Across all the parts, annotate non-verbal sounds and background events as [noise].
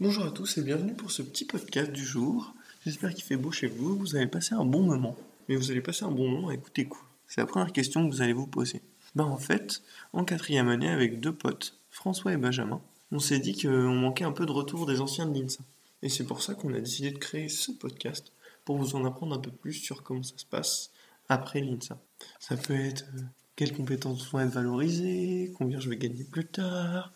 Bonjour à tous et bienvenue pour ce petit podcast du jour. J'espère qu'il fait beau chez vous, vous avez passé un bon moment. Mais vous allez passer un bon moment à écouter C'est la première question que vous allez vous poser. Ben en fait, en quatrième année avec deux potes, François et Benjamin, on s'est dit qu'on manquait un peu de retour des anciens de l'INSA. Et c'est pour ça qu'on a décidé de créer ce podcast pour vous en apprendre un peu plus sur comment ça se passe après l'INSA. Ça peut être euh, quelles compétences vont être valorisées, combien je vais gagner plus tard,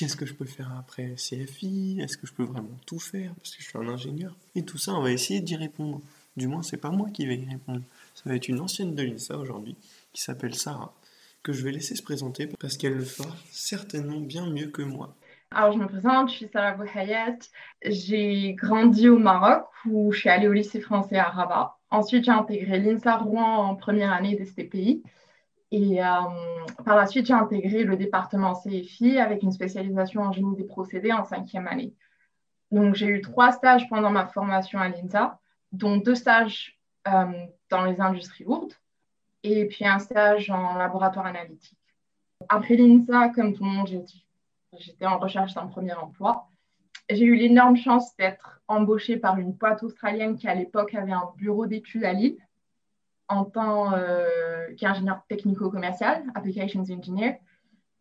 qu'est-ce que je peux faire après CFI, est-ce que je peux vraiment tout faire parce que je suis un ingénieur? Et tout ça, on va essayer d'y répondre. Du moins, c'est pas moi qui vais y répondre. Ça va être une ancienne de l'INSA aujourd'hui qui s'appelle Sarah, que je vais laisser se présenter parce qu'elle le fera certainement bien mieux que moi. Alors, je me présente, je suis Sarah Bouhayat. J'ai grandi au Maroc où je suis allée au lycée français à Rabat. Ensuite, j'ai intégré l'INSA Rouen en première année des STPI. Et euh, par la suite, j'ai intégré le département CFI avec une spécialisation en génie des procédés en cinquième année. Donc, j'ai eu trois stages pendant ma formation à l'INSA, dont deux stages euh, dans les industries lourdes et puis un stage en laboratoire analytique. Après l'INSA, comme tout le monde, j'étais en recherche d'un premier emploi. J'ai eu l'énorme chance d'être embauchée par une boîte australienne qui, à l'époque, avait un bureau d'études à Lille en tant euh, qu'ingénieur technico-commercial, Applications Engineer.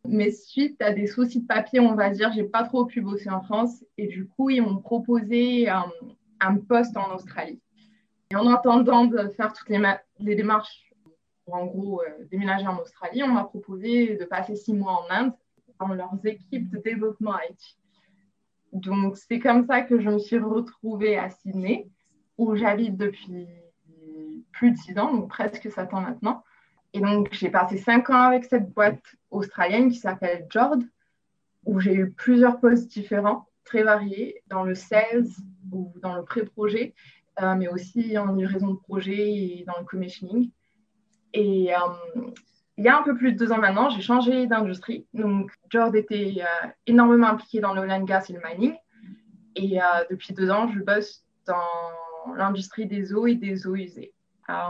Mais suite à des soucis de papier, on va dire, j'ai pas trop pu bosser en France et du coup, ils m'ont proposé un, un, poste en Australie. Et en attendant de faire toutes les, les démarches pour en gros euh, déménager en Australie, on m'a proposé de passer six mois en Inde dans leurs équipes de développement IT. Donc, c'est comme ça que je me suis retrouvée à Sydney, où j'habite depuis plus de six ans, donc presque sept ans maintenant. Et donc, j'ai passé cinq ans avec cette boîte australienne qui s'appelle Jord, où j'ai eu plusieurs postes différents, très variés, dans le sales ou dans le pré-projet, euh, mais aussi en livraison de projet et dans le commissioning. Et euh, il y a un peu plus de deux ans maintenant, j'ai changé d'industrie. Donc, Jord était euh, énormément impliqué dans le oil and gas et le mining. Et depuis deux ans, je bosse dans l'industrie des eaux et des eaux usées.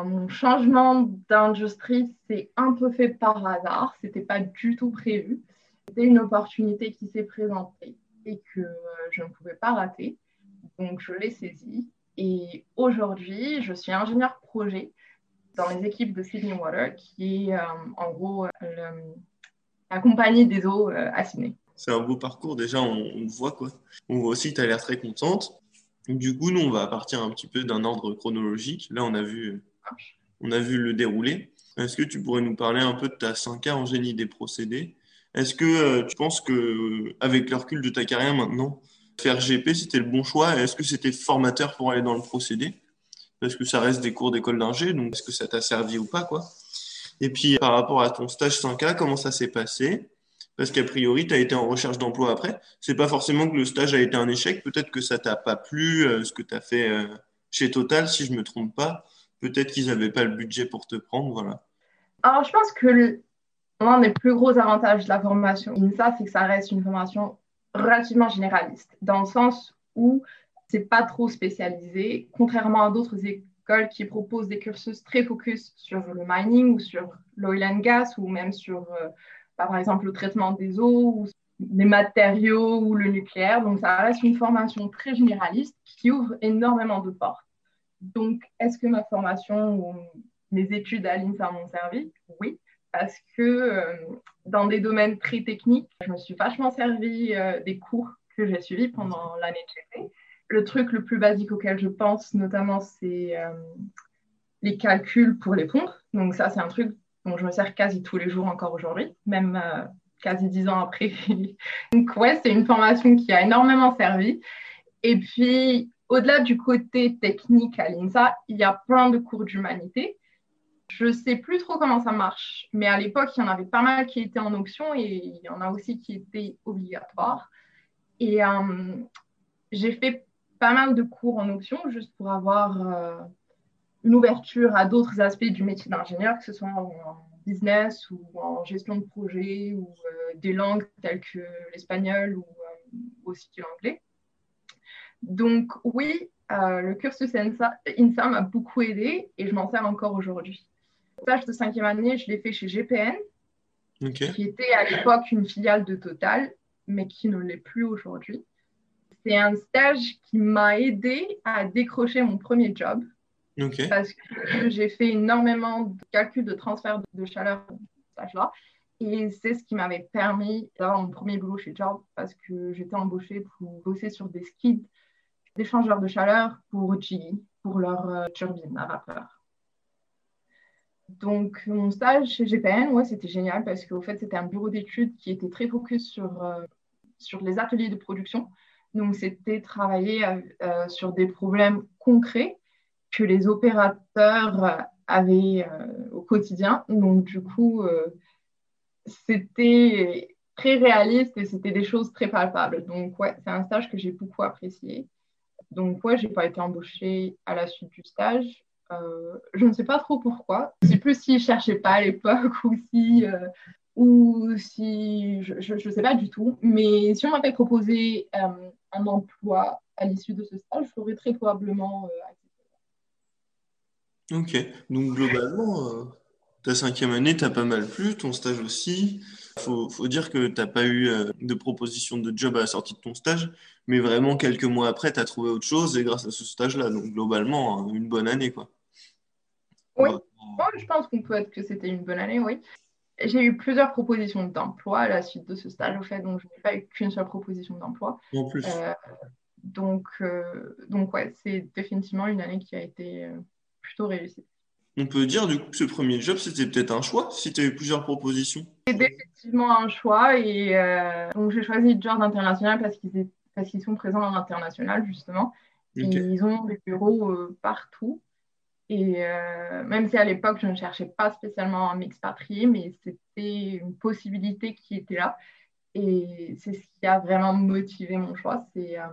Mon changement d'industrie, c'est un peu fait par hasard. Ce n'était pas du tout prévu. C'était une opportunité qui s'est présentée et que euh, je ne pouvais pas rater. Donc, je l'ai saisie. Et aujourd'hui, je suis ingénieur projet dans les équipes de Sydney Water, qui est euh, en gros la compagnie des eaux euh, à Sydney. C'est un beau parcours. Déjà, on, voit quoi. On voit aussi tu as l'air très contente. Du coup, nous, on va partir un petit peu d'un ordre chronologique. Là, on a vu on a vu le déroulé. Est-ce que tu pourrais nous parler un peu de ta 5K en génie des procédés? Est-ce que euh, tu penses que, euh, avec le recul de ta carrière maintenant, faire GP, c'était le bon choix? Est-ce que c'était formateur pour aller dans le procédé? Parce que ça reste des cours d'école d'ingé, donc est-ce que ça t'a servi ou pas quoi? Et puis, par rapport à ton stage 5K, comment ça s'est passé? Parce qu'a priori, tu as été en recherche d'emploi après. C'est pas forcément que le stage a été un échec, peut-être que ça t'a pas plu, euh, ce que tu as fait chez Total, si je me trompe pas peut-être qu'ils n'avaient pas le budget pour te prendre. Voilà. Alors, je pense que l'un des plus gros avantages de la formation INSA, c'est que ça reste une formation relativement généraliste, dans le sens où c'est pas trop spécialisé, contrairement à d'autres écoles qui proposent des cursus très focus sur le mining ou sur l'oil and gas ou même sur, euh, bah, par exemple, le traitement des eaux ou les matériaux ou le nucléaire. Donc, ça reste une formation très généraliste qui ouvre énormément de portes. Donc, est-ce que ma formation ou mes études à l'INSA m'ont servi Oui, parce que euh, dans des domaines très techniques, je me suis vachement servi euh, des cours que j'ai suivis pendant l'année de GP. Le truc le plus basique auquel je pense, notamment, c'est euh, les calculs pour les pompes. Donc, ça, c'est un truc dont je me sers quasi tous les jours encore aujourd'hui, même quasi dix ans après. [laughs] Donc, ouais, c'est une formation qui a énormément servi. Et puis, au-delà du côté technique à l'INSA, il y a plein de cours d'humanité. Je ne sais plus trop comment ça marche, mais à l'époque, il y en avait pas mal qui étaient en option et il y en a aussi qui étaient obligatoires. Et euh, j'ai fait pas mal de cours en option juste pour avoir euh, une ouverture à d'autres aspects du métier d'ingénieur, que ce soit en, business ou en gestion de projet ou euh, des langues telles que l'espagnol ou aussi l'anglais. Donc oui, euh, le cursus INSA, m'a beaucoup aidé et je m'en sers encore aujourd'hui. Le stage de cinquième année, je l'ai fait chez GPN, qui était à l'époque une filiale de Total, mais qui ne l'est plus aujourd'hui. c'est un stage qui m'a aidé à décrocher mon premier job. Parce que j'ai fait énormément de calculs de transfert de chaleur stage-là. Et c'est ce qui m'avait permis d'avoir mon premier boulot chez Job parce que j'étais embauchée pour bosser sur des skids d'échangeurs de chaleur pour GE, pour leur euh, turbine à vapeur. Donc, mon stage chez GPN, ouais, c'était génial parce qu'au fait, c'était un bureau d'études qui était très focus sur, euh, sur les ateliers de production. Donc, c'était travailler euh, sur des problèmes concrets que les opérateurs avaient au quotidien. Donc, du coup, c'était très réaliste et c'était des choses très palpables. Donc, ouais, c'est un stage que j'ai beaucoup apprécié. Donc, ouais, j'ai pas été embauchée à la suite du stage. Euh, je ne sais pas trop pourquoi. C'est plus s'ils ne cherchaient pas à l'époque [laughs] ou si, euh, ou si je ne sais pas du tout. Mais si on m'avait proposé euh, un emploi à l'issue de ce stage, je l'aurais très probablement accepté. Ok, donc globalement, ta cinquième année t'as pas mal plu, ton stage aussi. Faut, faut dire que t'as pas eu euh, de proposition de job à la sortie de ton stage, mais vraiment quelques mois après, tu as trouvé autre chose et grâce à ce stage-là. Donc globalement, hein, une bonne année, quoi. Oui, je pense qu'on peut être que c'était une bonne année, oui. J'ai eu plusieurs propositions d'emploi à la suite de ce stage, au fait, donc je n'ai pas eu qu'une seule proposition d'emploi. En plus. Euh, donc, euh, donc, ouais, c'est définitivement une année qui a été plutôt réussie. On peut dire du coup que ce premier job, c'était peut-être un choix si tu as eu plusieurs propositions C'était effectivement un choix et euh, donc j'ai choisi Job International parce qu'ils parce qu'ils sont présents à l'international justement. Et ils ont des bureaux euh, partout. Et euh, même si à l'époque, je ne cherchais pas spécialement un m'expatrier, mais c'était une possibilité qui était là. Et c'est ce qui a vraiment motivé mon choix, c'est euh,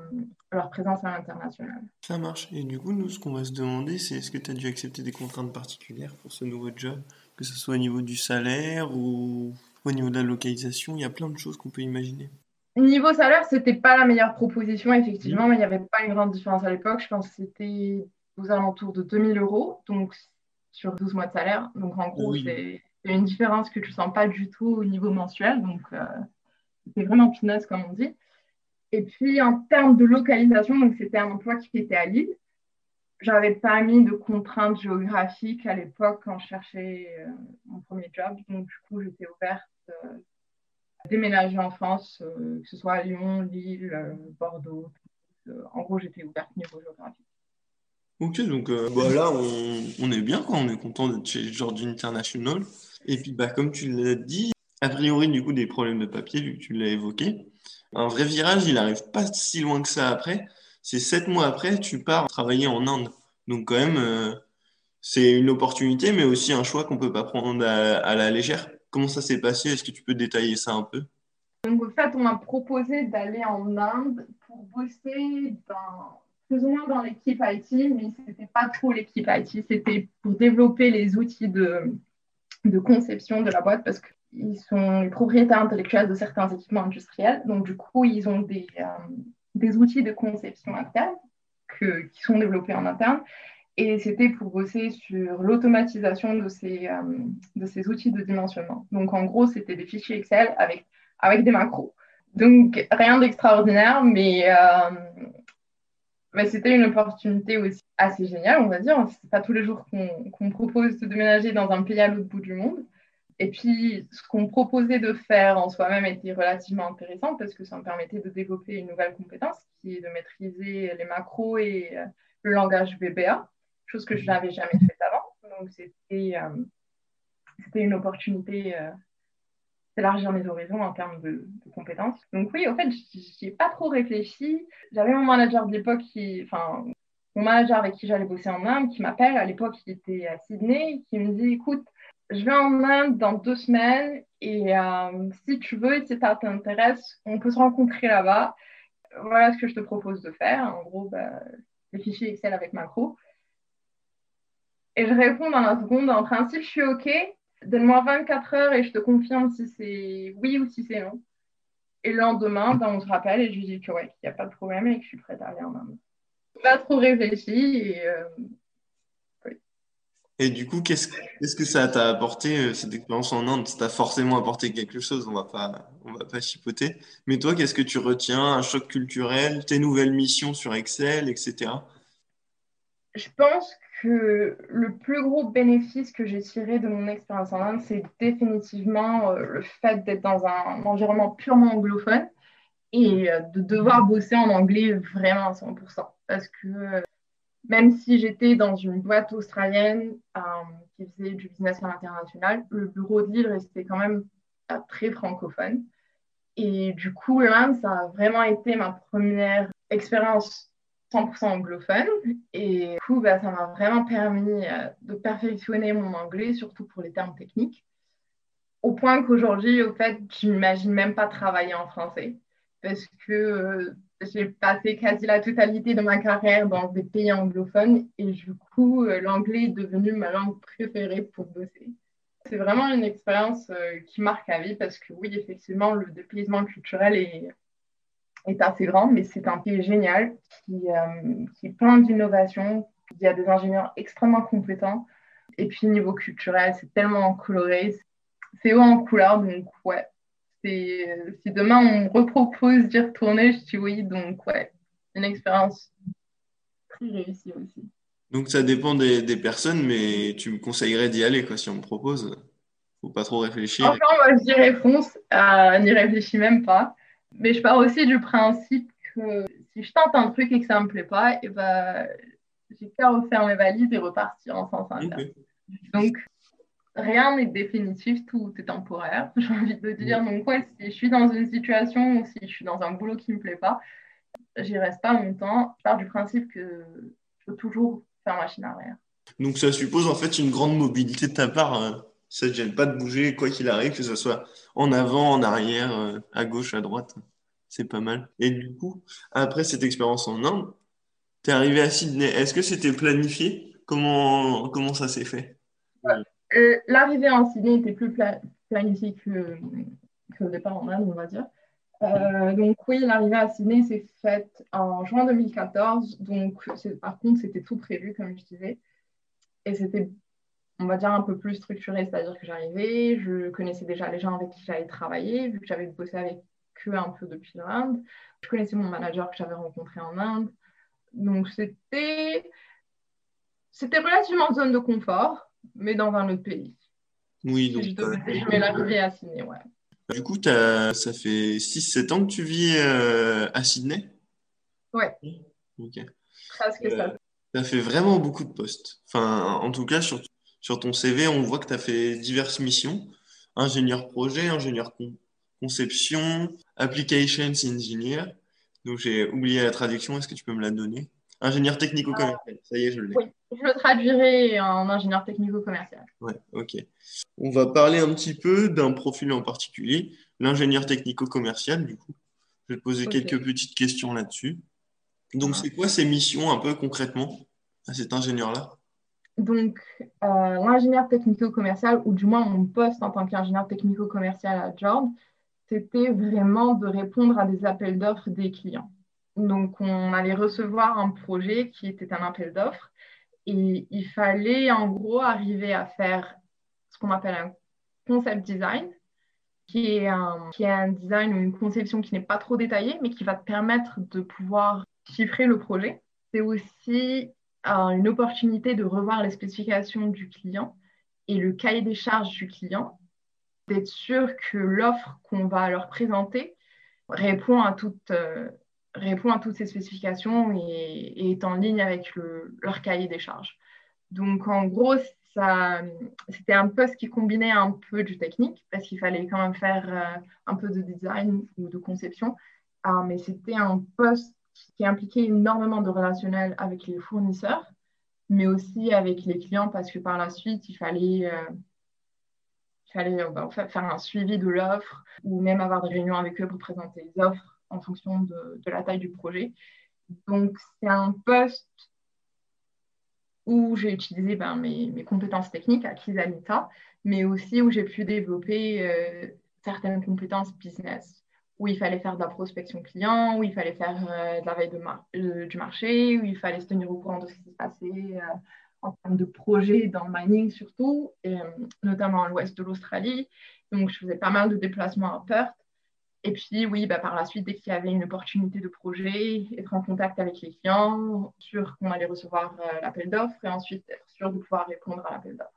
leur présence à l'international. Ça marche. Et du coup, nous, ce qu'on va se demander, c'est est-ce que tu as dû accepter des contraintes particulières pour ce nouveau job? Que ce soit au niveau du salaire ou au niveau de la localisation, il y a plein de choses qu'on peut imaginer. Niveau salaire, c'était pas la meilleure proposition, effectivement, mais il n'y avait pas une grande différence à l'époque. Je pense que c'était aux alentours de 2000 euros, donc sur 12 mois de salaire. Donc en gros, c'est une différence que tu sens pas du tout au niveau mensuel. Donc euh, c'était vraiment finesse, comme on dit. Et puis, en termes de localisation, donc c'était un emploi qui était à Lille. J'avais pas mis de contraintes géographiques à l'époque quand je cherchais euh, mon premier job. Donc, du coup, j'étais ouverte euh, à déménager en France, euh, que ce soit à Lyon, Lille, Bordeaux. en gros, j'étais ouverte niveau géographique. Ok, donc bah là, on, est bien, quoi. on est content d'être chez George International. Et puis, bah, comme tu l'as dit, a priori, du coup, des problèmes de papier, vu que tu l'as évoqué. Un vrai virage, il n'arrive pas si loin que ça après. C'est sept mois après, tu pars travailler en Inde. Donc, quand même, euh, c'est une opportunité, mais aussi un choix qu'on ne peut pas prendre à, la légère. Comment ça s'est passé? Est-ce que tu peux détailler ça un peu? Donc, en fait, on m'a proposé d'aller en Inde pour bosser dans, plus ou moins dans l'équipe IT, mais ce n'était pas trop l'équipe IT. C'était pour développer les outils de, de conception de la boîte parce que ils sont les propriétaires intellectuels de certains équipements industriels. Donc, du coup, ils ont des, euh, des outils de conception interne qui sont développés en interne. Et c'était pour bosser sur l'automatisation de, ces, euh, de ces outils de dimensionnement. Donc, en gros, c'était des fichiers Excel avec, avec des macros. Donc, rien d'extraordinaire, mais, euh, mais c'était une opportunité aussi assez géniale, on va dire. Ce n'est pas tous les jours qu'on propose de déménager dans un pays à l'autre bout du monde. Et puis, ce qu'on proposait de faire en soi-même était relativement intéressant parce que ça me permettait de développer une nouvelle compétence qui est de maîtriser les macros et euh, le langage VBA, chose que je n'avais jamais faite avant. Donc, c'était euh, une opportunité euh, d'élargir mes horizons en termes de, compétences. Donc, oui, au fait, n'y ai pas trop réfléchi. J'avais mon manager de l'époque qui, enfin, mon manager avec qui j'allais bosser en Inde qui m'appelle. À l'époque, il était à Sydney, qui me dit écoute, je vais en Inde dans deux semaines et euh, si tu veux et si ça t'intéresse, on peut se rencontrer là-bas. Voilà ce que je te propose de faire. En gros, bah, les fichiers Excel avec macro. Et je réponds dans la seconde, en principe, je suis OK. Donne-moi 24 heures et je te confirme si c'est oui ou si c'est non. Et le lendemain, ben, on se rappelle et je lui dis que ouais, qu'il n'y a pas de problème et que je suis prête à aller en Inde. Pas trop réfléchi et euh, Et du coup, qu'est-ce que ça t'a apporté, euh, cette expérience en Inde? Ça t'a forcément apporté quelque chose, on va pas, on va pas chipoter. Mais toi, qu'est-ce que tu retiens? Un choc culturel, tes nouvelles missions sur Excel, etc. Je pense que le plus gros bénéfice que j'ai tiré de mon expérience en Inde, c'est définitivement euh, le fait d'être dans un environnement purement anglophone et euh, de devoir bosser en anglais vraiment à 100%. Parce que même si j'étais dans une boîte australienne qui faisait du business à l'international, le bureau de Lille restait quand même très francophone. Et du coup, l'Inde, ça a vraiment été ma première expérience 100% anglophone. Et du coup, bah, ça m'a vraiment permis euh, de perfectionner mon anglais, surtout pour les termes techniques. Au point qu'aujourd'hui, au fait, je n'imagine même pas travailler en français. Parce que euh, j'ai passé quasi la totalité de ma carrière dans des pays anglophones. Et du coup, euh, l'anglais est devenu ma langue préférée pour bosser. C'est vraiment une expérience qui marque à vie parce que oui, effectivement, le dépaysement culturel est est assez grand, mais c'est un pays génial qui, euh, qui est plein d'innovations. Il y a des ingénieurs extrêmement compétents. Et puis, niveau culturel, c'est tellement coloré. C'est haut en couleur, donc ouais. Si demain on me repropose d'y retourner, je dis oui. Donc ouais, une expérience très réussie aussi. Donc ça dépend des, des personnes, mais tu me conseillerais d'y aller quoi, si on me propose. Faut pas trop réfléchir. Enfin, moi je dirais fonce, euh, n'y réfléchis même pas. Mais je pars aussi du principe que si je tente un truc et que ça me plaît pas, et eh ben, j'ai qu'à refaire mes valises et repartir en sens inverse. Donc, rien n'est définitif, tout est temporaire, [laughs] j'ai envie de dire. Donc, ouais, si je suis dans une situation ou si je suis dans un boulot qui ne me plaît pas, j'y reste pas longtemps. Je pars du principe que je peux toujours faire machine arrière. Donc, ça suppose en fait une grande mobilité de ta part. Hein. Ça ne gêne pas de bouger, quoi qu'il arrive, que ce soit en avant, en arrière, euh, à gauche, à droite. C'est pas mal. Et du coup, après cette expérience en Inde, tu es arrivé à Sydney. Est-ce que c'était planifié? Comment, comment ça s'est fait? L'arrivée en Sydney était plus planifiée que, le départ en Inde, on va dire. Euh, donc oui, l'arrivée à Sydney s'est faite en juin 2014. Donc par contre, c'était tout prévu, comme je disais. Et c'était on va dire, un peu plus structuré, c'est-à-dire que j'arrivais, je connaissais déjà les gens avec qui j'allais travailler, vu que j'avais bossé avec eux un peu depuis l'Inde. Je connaissais mon manager que j'avais rencontré en Inde. Donc, c'était, c'était relativement zone de confort, mais dans un autre pays. Oui, donc. Je, mets [laughs] l'arrivée à Sydney, ouais. Du coup, ça fait 6-7 ans que tu vis euh, à Sydney? Ouais. Ok. Presque ça. Euh, tu as fait vraiment beaucoup de postes. Enfin, en tout cas, sur sur ton CV, on voit que tu as fait diverses missions. Ingénieur projet, ingénieur conception, applications engineer. Donc j'ai oublié la traduction, est-ce que tu peux me la donner? Ingénieur technico-commercial, ça y est, je l'ai. Oui, je le traduirai en ingénieur technico-commercial. Ouais, ok. On va parler un petit peu d'un profil en particulier, l'ingénieur technico-commercial, du coup. Je vais te poser quelques petites questions là-dessus. Donc, c'est quoi ces missions un peu concrètement à cet ingénieur-là? Donc, euh, l'ingénieur technico-commercial, ou du moins mon poste en tant qu'ingénieur technico-commercial à George, c'était vraiment de répondre à des appels d'offres des clients. Donc, on allait recevoir un projet qui était un appel d'offres et il fallait en gros arriver à faire ce qu'on appelle un concept design, qui est un, design ou une conception qui n'est pas trop détaillée, mais qui va te permettre de pouvoir chiffrer le projet. C'est aussi une opportunité de revoir les spécifications du client et le cahier des charges du client, d'être sûr que l'offre qu'on va leur présenter répond à, toutes, euh, répond à toutes ces spécifications et, est en ligne avec leur cahier des charges. Donc en gros, c'était un poste qui combinait un peu du technique parce qu'il fallait quand même faire euh, un peu de design ou de conception, ah, mais c'était un poste qui impliquait énormément de relationnel avec les fournisseurs, mais aussi avec les clients parce que par la suite, il fallait, euh, fallait euh, bah, faire un suivi de l'offre ou même avoir des réunions avec eux pour présenter les offres en fonction de, la taille du projet. Donc, c'est un poste où j'ai utilisé ben, mes, compétences techniques acquises à l'État, mais aussi où j'ai pu développer euh, certaines compétences business où il fallait faire de la prospection client, où il fallait faire euh, de la veille euh, du marché, où il fallait se tenir au courant de ce qui se passait en termes de projets dans le mining surtout, notamment à l'ouest de l'Australie. Donc, je faisais pas mal de déplacements à Perth. Et puis, oui, bah, par la suite, dès qu'il y avait une opportunité de projet, être en contact avec les clients, sûr qu'on allait recevoir euh, l'appel d'offres et ensuite être sûr de pouvoir répondre à l'appel d'offres.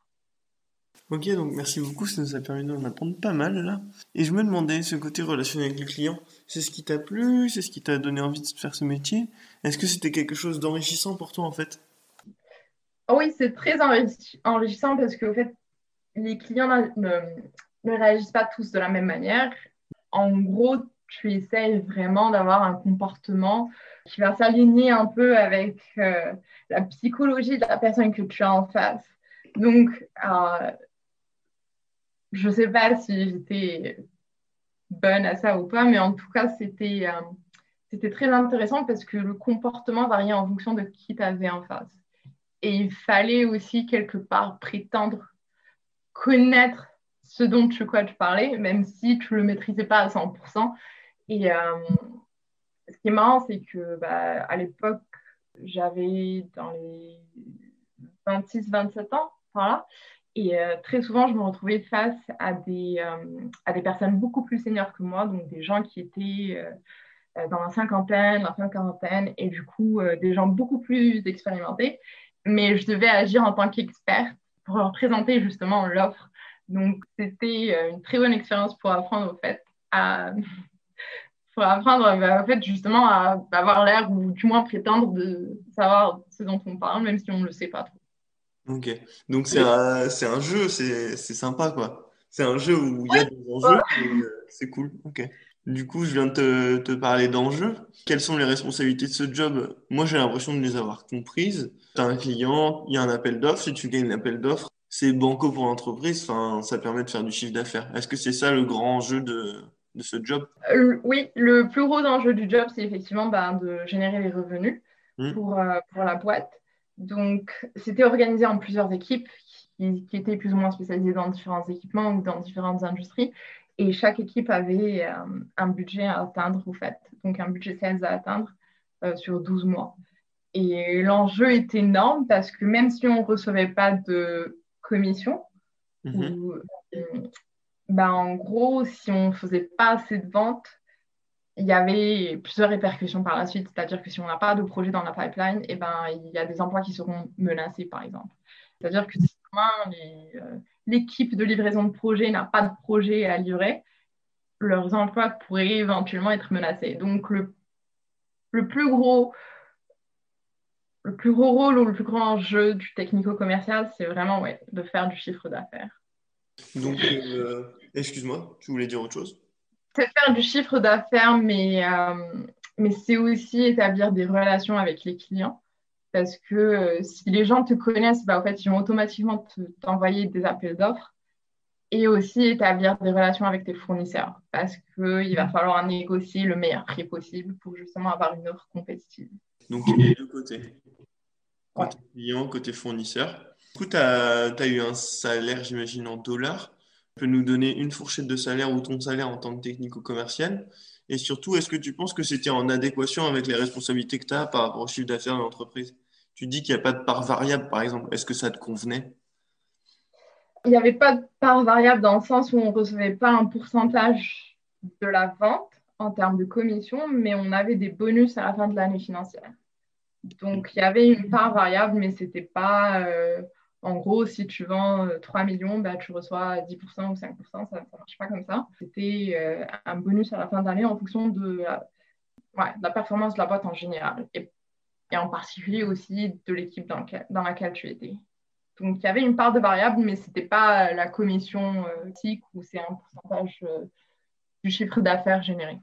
Ok, donc merci beaucoup, ça nous a permis d'en apprendre pas mal là. Et je me demandais, ce côté relation avec les clients, c'est ce qui t'a plu, c'est ce qui t'a donné envie de faire ce métier? Est-ce que c'était quelque chose d'enrichissant pour toi en fait? Oh Oui, c'est très enrichissant parce que fait, les clients ne, ne réagissent pas tous de la même manière. En gros, tu essayes vraiment d'avoir un comportement qui va s'aligner un peu avec euh, la psychologie de la personne que tu as en face. Donc, euh, je ne sais pas si j'étais bonne à ça ou pas, mais en tout cas, c'était euh, c'était très intéressant parce que le comportement variait en fonction de qui tu avais en face. Et il fallait aussi quelque part prétendre connaître ce dont tu, quoi, tu parlais, même si tu ne le maîtrisais pas à 100%. Et euh, ce qui est marrant, c'est que bah, à l'époque, j'avais dans les 26-27 ans, voilà. Et euh, très souvent, je me retrouvais face à des, euh, à des personnes beaucoup plus seniors que moi, donc des gens qui étaient dans la cinquantaine, la fin quarantaine, et du coup, des gens beaucoup plus expérimentés. Mais je devais agir en tant qu'experte pour leur présenter justement l'offre. Donc, c'était une très bonne expérience pour apprendre, au fait, à, [laughs] pour apprendre bah, fait, justement à avoir l'air ou du moins prétendre de savoir ce dont on parle, même si on ne le sait pas trop. Ok. Donc c'est un, un, jeu, c'est sympa quoi. C'est un jeu où il y a des enjeux, euh, c'est cool. Ok. Du coup, je viens de te, te parler d'enjeux. Quelles sont les responsabilités de ce job? Moi, j'ai l'impression de les avoir comprises. Tu as un client, il y a un appel d'offres. Si tu gagnes l'appel d'offres, c'est banco pour l'entreprise. Ça permet de faire du chiffre d'affaires. Est-ce que c'est ça le grand enjeu de, de ce job? Euh, Oui, le plus gros enjeu du job, c'est effectivement bah, de générer les revenus mmh. pour, euh, pour la boîte. Donc, c'était organisé en plusieurs équipes qui, étaient plus ou moins spécialisées dans différents équipements ou dans différentes industries. Et chaque équipe avait euh, un budget à atteindre, au fait. Donc, un budget sales à atteindre sur 12 mois. Et l'enjeu est énorme parce que même si on ne recevait pas de commission, mhm. euh, ben, en gros, si on ne faisait pas assez de ventes, il y avait plusieurs répercussions par la suite. C'est-à-dire que si on n'a pas de projet dans la pipeline, eh ben, il y a des emplois qui seront menacés, par exemple. C'est-à-dire que si euh, l'équipe de livraison de projet n'a pas de projet à livrer, leurs emplois pourraient éventuellement être menacés. Donc, le, le plus gros le plus gros rôle ou le plus grand enjeu du technico-commercial, c'est vraiment ouais, de faire du chiffre d'affaires. Donc, euh, excuse-moi, tu voulais dire autre chose? C'est faire du chiffre d'affaires, mais, euh, mais c'est aussi établir des relations avec les clients. Parce que euh, si les gens te connaissent, bah, en fait, ils vont automatiquement t'envoyer des appels d'offres et aussi établir des relations avec tes fournisseurs parce qu'il va falloir négocier le meilleur prix possible pour justement avoir une offre compétitive. Donc, il y a les deux côtés. Côté client, côté fournisseur. Du coup, tu as, as, eu un salaire, j'imagine, en dollars peux nous donner une fourchette de salaire ou ton salaire en tant que technico-commercial Et surtout, est-ce que tu penses que c'était en adéquation avec les responsabilités que tu as par rapport au chiffre d'affaires de l'entreprise? Tu dis qu'il n'y a pas de part variable, par exemple. Est-ce que ça te convenait? Il n'y avait pas de part variable dans le sens où on ne recevait pas un pourcentage de la vente en termes de commission, mais on avait des bonus à la fin de l'année financière. Donc, il y avait une part variable, mais ce n'était pas... Euh, en gros, si tu vends 3 euh, millions, bah, tu reçois 10% ou 5%, ça ne marche pas comme ça. C'était euh, un bonus à la fin d'année en fonction de la, performance de la boîte en général et, en particulier aussi de l'équipe dans, laquelle tu étais. Donc, il y avait une part de variable, mais ce n'était pas la commission euh, TIC où c'est un pourcentage du chiffre d'affaires généré.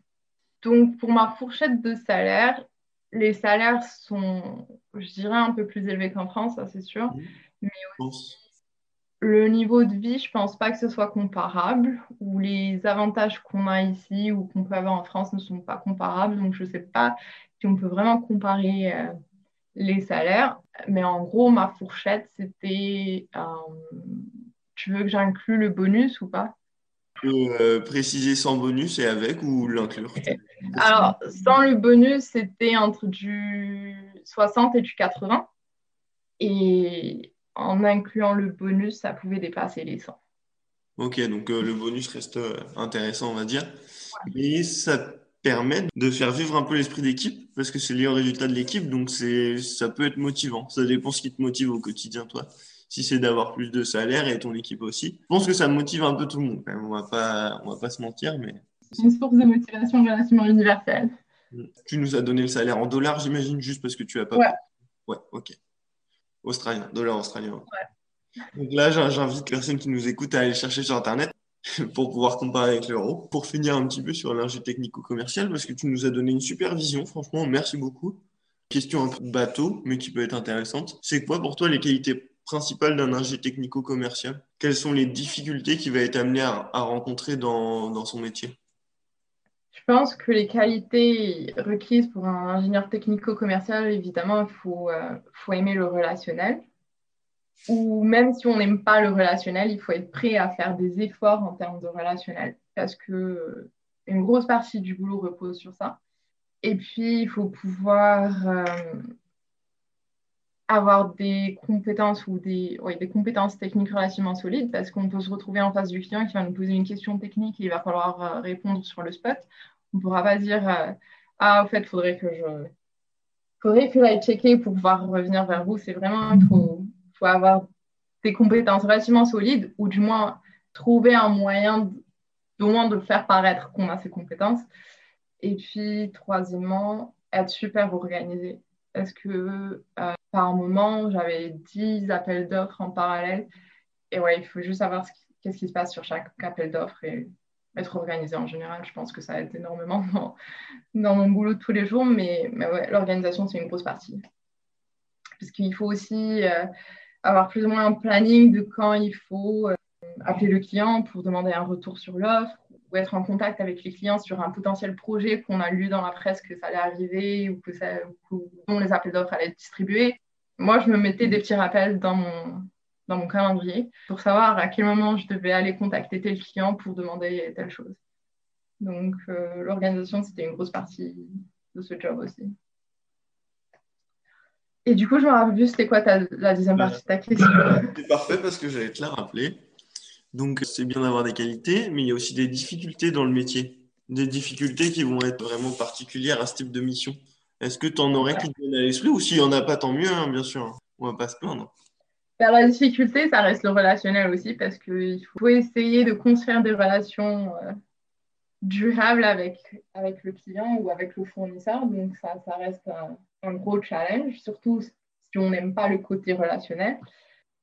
Donc, pour ma fourchette de salaire, les salaires sont, je dirais, un peu plus élevés qu'en France, ça c'est sûr. Mmh. Mais aussi, le niveau de vie, je ne pense pas que ce soit comparable, ou les avantages qu'on a ici ou qu'on peut avoir en France ne sont pas comparables. Donc, je ne sais pas si on peut vraiment comparer euh, les salaires. Mais en gros, ma fourchette, c'était. Euh, tu veux que j'inclue le bonus ou pas? Peux euh, préciser sans bonus et avec ou l'inclure? Alors, sans le bonus, c'était entre du 60 et du 80. Et en incluant le bonus, ça pouvait dépasser les 100. Ok, donc euh, le bonus reste euh, intéressant, on va dire. Et ça permet de faire vivre un peu l'esprit d'équipe, parce que c'est lié au résultat de l'équipe, donc ça peut être motivant. Ça dépend ce qui te motive au quotidien, toi. Si c'est d'avoir plus de salaire et ton équipe aussi. Je pense que ça motive un peu tout le monde, On va pas, on va pas se mentir, mais. C'est une source de motivation relativement universelle. Tu nous as donné le salaire en dollars, j'imagine, juste parce que tu as pas. Ouais. Ouais, ok. Australien, dollar australien. Ouais. Donc là, j'invite les personnes qui nous écoutent à aller chercher sur Internet [laughs] pour pouvoir comparer avec l'euro. Pour finir un petit peu sur l'ingé technico-commercial, parce que tu nous as donné une super vision, franchement, merci beaucoup. Question un peu bateau, mais qui peut être intéressante. C'est quoi pour toi les qualités principales d'un ingé technico-commercial. Quelles sont les difficultés qu'il va être amené à, rencontrer dans, son métier? Je pense que les qualités requises pour un ingénieur technico-commercial, évidemment, il faut, euh, faut aimer le relationnel. Ou même si on n'aime pas le relationnel, il faut être prêt à faire des efforts en termes de relationnel. Parce que une grosse partie du boulot repose sur ça. Et puis, il faut pouvoir euh, avoir des compétences ou des, des compétences techniques relativement solides parce qu'on peut se retrouver en face du client qui va nous poser une question technique et il va falloir euh, répondre sur le spot. On ne pourra pas dire euh, Ah, au fait, il faudrait que je faudrait que j'aille checker pour pouvoir revenir vers vous. C'est vraiment, il faut, faut avoir des compétences relativement solides ou du moins trouver un moyen d'au moins de faire paraître qu'on a ces compétences. Et puis, troisièmement, être super organisé. Parce que euh, par moment, j'avais 10 appels d'offres en parallèle. Et ouais, il faut juste savoir qu'est-ce qui se passe sur chaque appel d'offres et être organisé en général. Je pense que ça aide énormément [laughs] dans, mon boulot de tous les jours. Mais, mais ouais, l'organisation, c'est une grosse partie. Parce qu'il faut aussi euh, avoir plus ou moins un planning de quand il faut euh, appeler le client pour demander un retour sur l'offre ou être en contact avec les clients sur un potentiel projet qu'on a lu dans la presse que ça allait arriver ou que ça, dont les appels d'offres allaient être distribués. Moi, je me mettais des petits rappels dans mon, dans mon calendrier pour savoir à quel moment je devais aller contacter tel client pour demander telle chose. Donc, euh, l'organisation, c'était une grosse partie de ce job aussi. Et du coup, je me rappelle plus, c'était quoi la deuxième partie de ta question? [laughs] C'est parfait parce que j'allais te la rappeler. Donc, c'est bien d'avoir des qualités, mais il y a aussi des difficultés dans le métier. Des difficultés qui vont être vraiment particulières à ce type de mission. Est-ce que tu en aurais qui te viennent à l'esprit? Ou s'il n'y en a pas, tant mieux, hein, bien sûr. On va pas se plaindre. Ben, la difficulté, ça reste le relationnel aussi parce qu'il faut essayer de construire des relations euh, durables avec, avec le client ou avec le fournisseur. Donc, ça, ça reste un gros challenge, surtout si on n'aime pas le côté relationnel.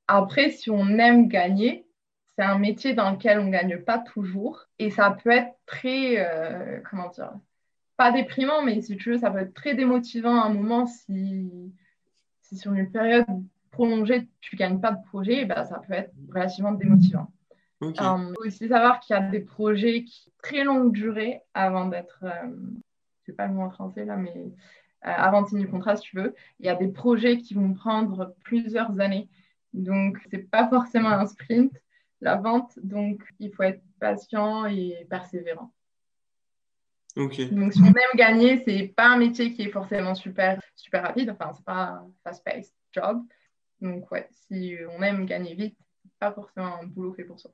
Après, si on aime gagner, c'est un métier dans lequel on ne gagne pas toujours et ça peut être très, euh, comment dire, pas déprimant, mais si tu veux, ça peut être très démotivant à un moment si, si sur une période prolongée, tu ne gagnes pas de projet, ben, ça peut être relativement démotivant. Il euh, faut aussi savoir qu'il y a des projets qui très longue durée avant d'être, euh, je ne sais pas le mot en français là, mais euh, avant de signer le contrat, si tu veux. Il y a des projets qui vont prendre plusieurs années. Donc, ce n'est pas forcément un sprint, la vente. Donc, il faut être patient et persévérant. Donc, si on aime gagner, ce n'est pas un métier qui est forcément super, super rapide. Enfin, ce n'est pas un fast-paced job. Donc, ouais, si on aime gagner vite, pas forcément un boulot fait pour ça.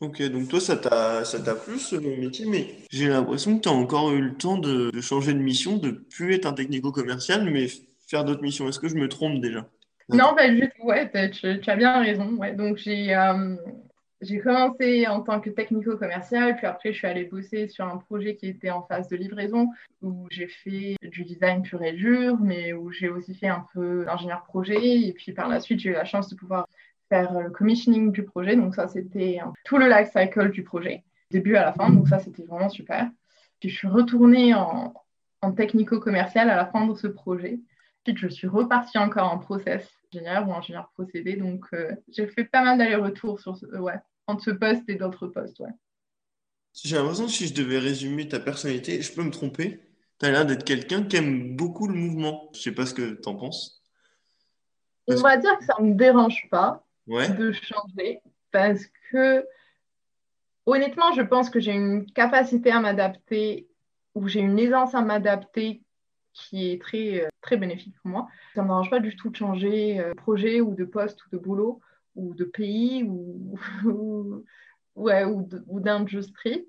Ok, donc toi, ça t'a, ça t'a plu ce métier, mais j'ai l'impression que tu as encore eu le temps de, changer de mission, de plus être un technico-commercial, mais faire d'autres missions. Est-ce que je me trompe déjà? Non, pas du tout. Ouais, tu, as bien raison. Ouais. Donc, j'ai, euh, j'ai commencé en tant que technico-commercial, puis après, je suis allée bosser sur un projet qui était en phase de livraison, où j'ai fait du design pur et dur, mais où j'ai aussi fait un peu d'ingénieur projet. Et puis, par la suite, j'ai eu la chance de pouvoir faire le commissioning du projet. Donc ça, c'était tout le life cycle du projet, début à la fin. Donc ça, c'était vraiment super. Puis je suis retournée en, en technico-commercial à la fin de ce projet. Puis je suis repartie encore en process ingénieur ou ingénieur procédé. Donc euh, j'ai fait pas mal d'allers-retours sur ce, ouais, entre ce poste et d'autres postes. Ouais. J'ai l'impression que si je devais résumer ta personnalité, je peux me tromper. Tu as l'air d'être quelqu'un qui aime beaucoup le mouvement. Je sais pas ce que tu en penses. On va dire que ça ne me dérange pas de changer parce que honnêtement, je pense que j'ai une capacité à m'adapter ou j'ai une aisance à m'adapter qui est très, très bénéfique pour moi. Ça ne me dérange pas du tout de changer de projet ou de poste ou de boulot ou de pays ou, [laughs] ou d'industrie.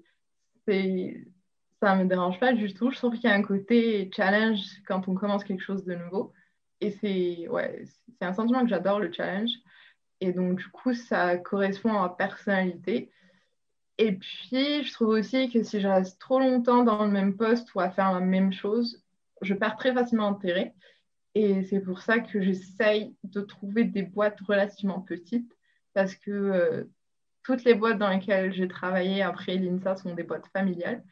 Ça ne me dérange pas du tout. Je trouve qu'il y a un côté challenge quand on commence quelque chose de nouveau. Et c'est ouais, un sentiment que j'adore, le challenge. Et donc, du coup, ça correspond à ma personnalité. Et puis, je trouve aussi que si je reste trop longtemps dans le même poste ou à faire la même chose, je perds très facilement intérêt. Et c'est pour ça que j'essaye de trouver des boîtes relativement petites parce que euh, toutes les boîtes dans lesquelles j'ai travaillé après l'INSA sont des boîtes familiales.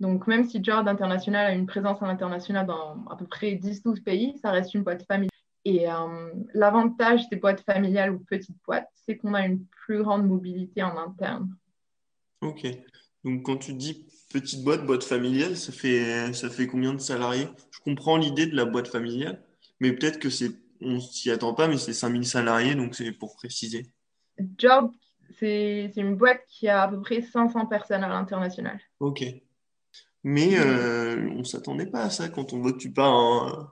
Donc, même si Jord International a une présence à l'international dans à peu près 10-12 pays, ça reste une boîte familiale. Et euh, l'avantage des boîtes familiales ou petites boîtes, c'est qu'on a une plus grande mobilité en interne. Ok. Donc, quand tu dis petite boîte, boîte familiale, ça fait, ça fait combien de salariés? Je comprends l'idée de la boîte familiale, mais peut-être que c'est, on s'y attend pas, mais c'est 5000 salariés, donc c'est pour préciser. Job, c'est une boîte qui a à peu près 500 personnes à l'international. Ok. Mais euh, on ne s'attendait pas à ça quand on voit que tu pars en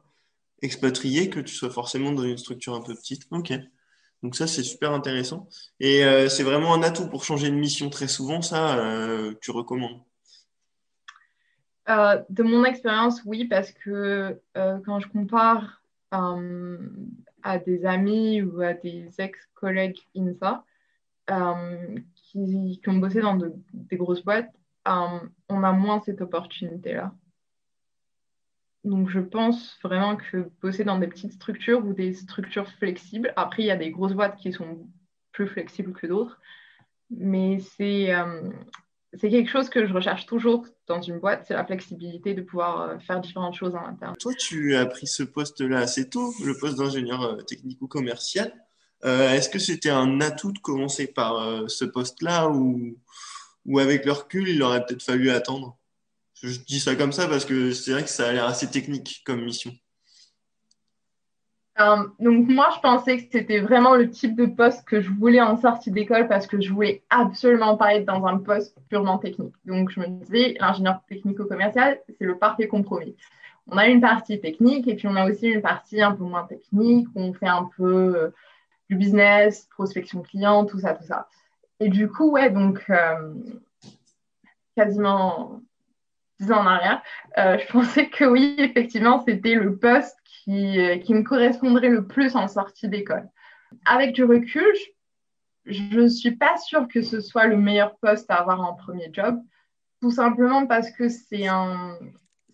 expatrié, que tu sois forcément dans une structure un peu petite. Ok. Donc ça, c'est super intéressant. Et euh, c'est vraiment un atout pour changer de mission très souvent, ça, euh, tu recommandes? De mon expérience, oui, parce que quand je compare à des amis ou à des ex-collègues INSA qui, qui, ont bossé dans des grosses boîtes, euh, on a moins cette opportunité-là. Donc, je pense vraiment que bosser dans des petites structures ou des structures flexibles, après, il y a des grosses boîtes qui sont plus flexibles que d'autres, mais c'est euh, quelque chose que je recherche toujours dans une boîte, c'est la flexibilité de pouvoir euh, faire différentes choses en interne. Toi, tu as pris ce poste-là assez tôt, le poste d'ingénieur technico-commercial. Est-ce que c'était un atout de commencer par ce poste-là ou ou avec le recul, il aurait peut-être fallu attendre? Je dis ça comme ça parce que c'est vrai que ça a l'air assez technique comme mission. Euh, donc moi, je pensais que c'était vraiment le type de poste que je voulais en sortie d'école parce que je voulais absolument pas être dans un poste purement technique. Donc je me disais, l'ingénieur technico-commercial, c'est le parfait compromis. On a une partie technique et puis on a aussi une partie un peu moins technique où on fait un peu euh, du business, prospection client, tout ça, tout ça. Et du coup, ouais, donc euh, quasiment dix ans en arrière, euh, je pensais que oui, effectivement, c'était le poste qui, euh, qui, me correspondrait le plus en sortie d'école. Avec du recul, je ne suis pas sûre que ce soit le meilleur poste à avoir en premier job, tout simplement parce que c'est un,